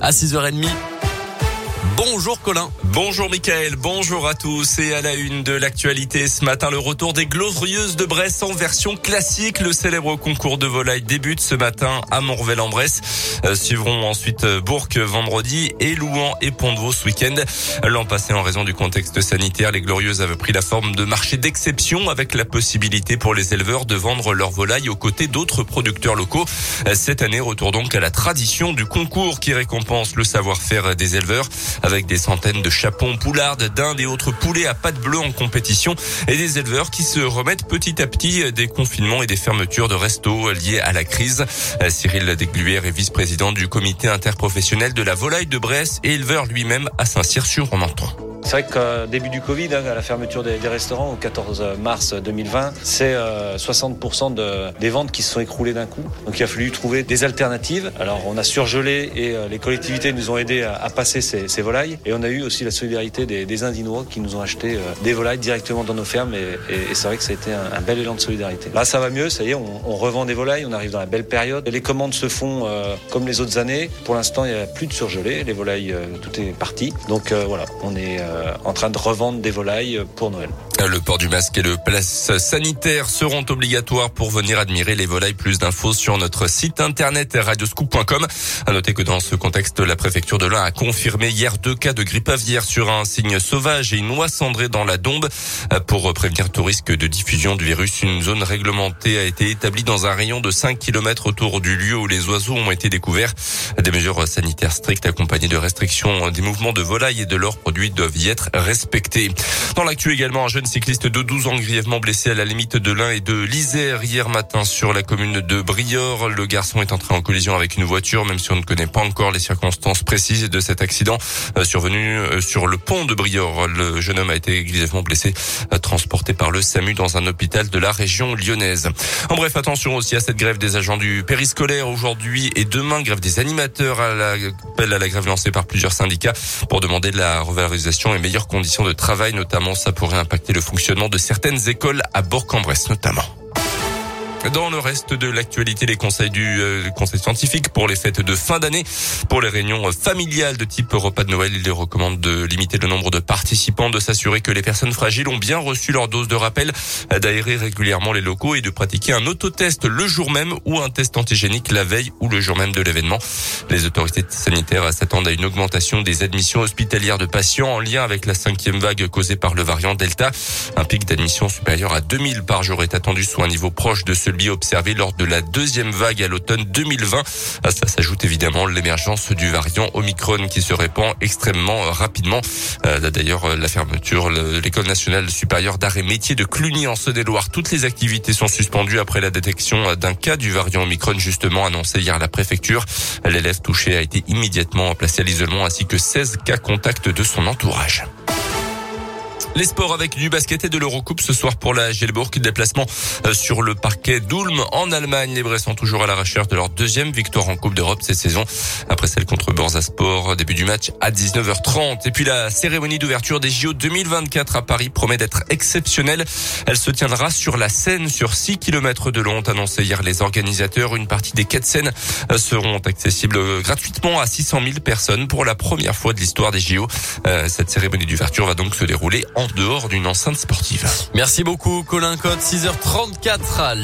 à 6h30. Bonjour Colin. Bonjour Mickaël, bonjour à tous et à la une de l'actualité ce matin, le retour des Glorieuses de Bresse en version classique. Le célèbre concours de volaille débute ce matin à Montrevel-en-Bresse. Euh, suivront ensuite euh, Bourg vendredi et Louan et Pont-de-Vaux ce week-end. L'an passé, en raison du contexte sanitaire, les Glorieuses avaient pris la forme de marché d'exception avec la possibilité pour les éleveurs de vendre leurs volailles aux côtés d'autres producteurs locaux. Euh, cette année, retour donc à la tradition du concours qui récompense le savoir-faire des éleveurs avec des centaines de chapons, poulardes, dindes et autres poulets à pattes bleues en compétition et des éleveurs qui se remettent petit à petit des confinements et des fermetures de restos liés à la crise. Cyril Degluère est vice-président du comité interprofessionnel de la volaille de Bresse et éleveur lui-même à Saint-Cyr-sur-Romanton. C'est vrai qu'au début du Covid, hein, à la fermeture des, restaurants au 14 mars 2020, c'est 60% euh, de, des ventes qui se sont écroulées d'un coup. Donc il a fallu trouver des alternatives. Alors on a surgelé et euh, les collectivités nous ont aidés à, passer ces, ces, volailles. Et on a eu aussi la solidarité des, des Indinois qui nous ont acheté euh, des volailles directement dans nos fermes. Et, et, c'est vrai que ça a été un, bel élan de solidarité. Là ça va mieux, ça y est, on, on, revend des volailles, on arrive dans la belle période. Les commandes se font comme les autres années. Pour l'instant, il n'y a plus de surgelé. Les volailles, tout est parti. Donc voilà, on est euh, en train de revendre des volailles pour Noël. Le port du masque et le place sanitaire seront obligatoires pour venir admirer les volailles. Plus d'infos sur notre site internet radioscoop.com. À noter que dans ce contexte, la préfecture de l'Ain a confirmé hier deux cas de grippe aviaire sur un cygne sauvage et une oie cendrée dans la Dombe. Pour prévenir tout risque de diffusion du virus, une zone réglementée a été établie dans un rayon de 5 km autour du lieu où les oiseaux ont été découverts. Des mesures sanitaires strictes accompagnées de restrictions des mouvements de volailles et de leurs produits doivent y être respectés. Dans l'actu également, un jeune cycliste de 12 ans grièvement blessé à la limite de l'Ain et de l'Isère hier matin sur la commune de Briord. Le garçon est entré en collision avec une voiture, même si on ne connaît pas encore les circonstances précises de cet accident euh, survenu euh, sur le pont de Briord. Le jeune homme a été grièvement blessé, euh, transporté par le SAMU dans un hôpital de la région lyonnaise. En bref, attention aussi à cette grève des agents du périscolaire aujourd'hui et demain, grève des animateurs à la, appel à la grève lancée par plusieurs syndicats pour demander de la revalorisation et meilleures conditions de travail, notamment ça pourrait impacter le fonctionnement de certaines écoles à Bourg-en-Bresse notamment. Dans le reste de l'actualité, les conseils du euh, conseil scientifique pour les fêtes de fin d'année, pour les réunions familiales de type repas de Noël, il recommande de limiter le nombre de participants, de s'assurer que les personnes fragiles ont bien reçu leur dose de rappel, d'aérer régulièrement les locaux et de pratiquer un autotest le jour même ou un test antigénique la veille ou le jour même de l'événement. Les autorités sanitaires s'attendent à une augmentation des admissions hospitalières de patients en lien avec la cinquième vague causée par le variant Delta. Un pic d'admission supérieur à 2000 par jour est attendu, soit un niveau proche de celui observé lors de la deuxième vague à l'automne 2020. À ça s'ajoute évidemment l'émergence du variant Omicron qui se répand extrêmement rapidement. Euh, d'ailleurs, la fermeture de l'école nationale supérieure d'art et métier de Cluny en Saône-et-Loire. Toutes les activités sont suspendues après la détection d'un cas du variant Omicron justement annoncé hier à la préfecture. L'élève touché a été immédiatement placé à l'isolement ainsi que 16 cas contacts de son entourage. Les sports avec du basket et de l'Eurocoupe ce soir pour la Gelbourg. Déplacement euh, sur le parquet d'Ulm en Allemagne. Les Bressans toujours à la recherche de leur deuxième victoire en Coupe d'Europe cette saison. Après celle contre Sport, début du match à 19h30. Et puis la cérémonie d'ouverture des JO 2024 à Paris promet d'être exceptionnelle. Elle se tiendra sur la Seine sur 6 km de long, ont annoncé hier les organisateurs. Une partie des quais de Seine euh, seront accessibles gratuitement à 600 000 personnes pour la première fois de l'histoire des JO. Euh, cette cérémonie d'ouverture va donc se dérouler en dehors d'une enceinte sportive. Merci beaucoup Colin Cotte, 6h34.